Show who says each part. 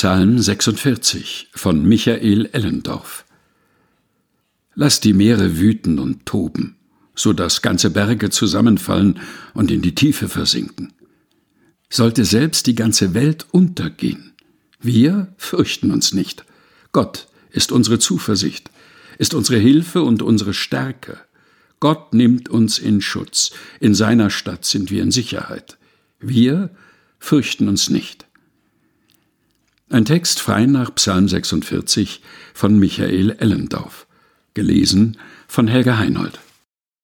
Speaker 1: Psalm 46 von Michael Ellendorf Lass die Meere wüten und toben, so dass ganze Berge zusammenfallen und in die Tiefe versinken. Sollte selbst die ganze Welt untergehen, wir fürchten uns nicht. Gott ist unsere Zuversicht, ist unsere Hilfe und unsere Stärke. Gott nimmt uns in Schutz, in seiner Stadt sind wir in Sicherheit. Wir fürchten uns nicht. Ein Text frei nach Psalm 46 von Michael Ellendorf, gelesen von Helga Heinold.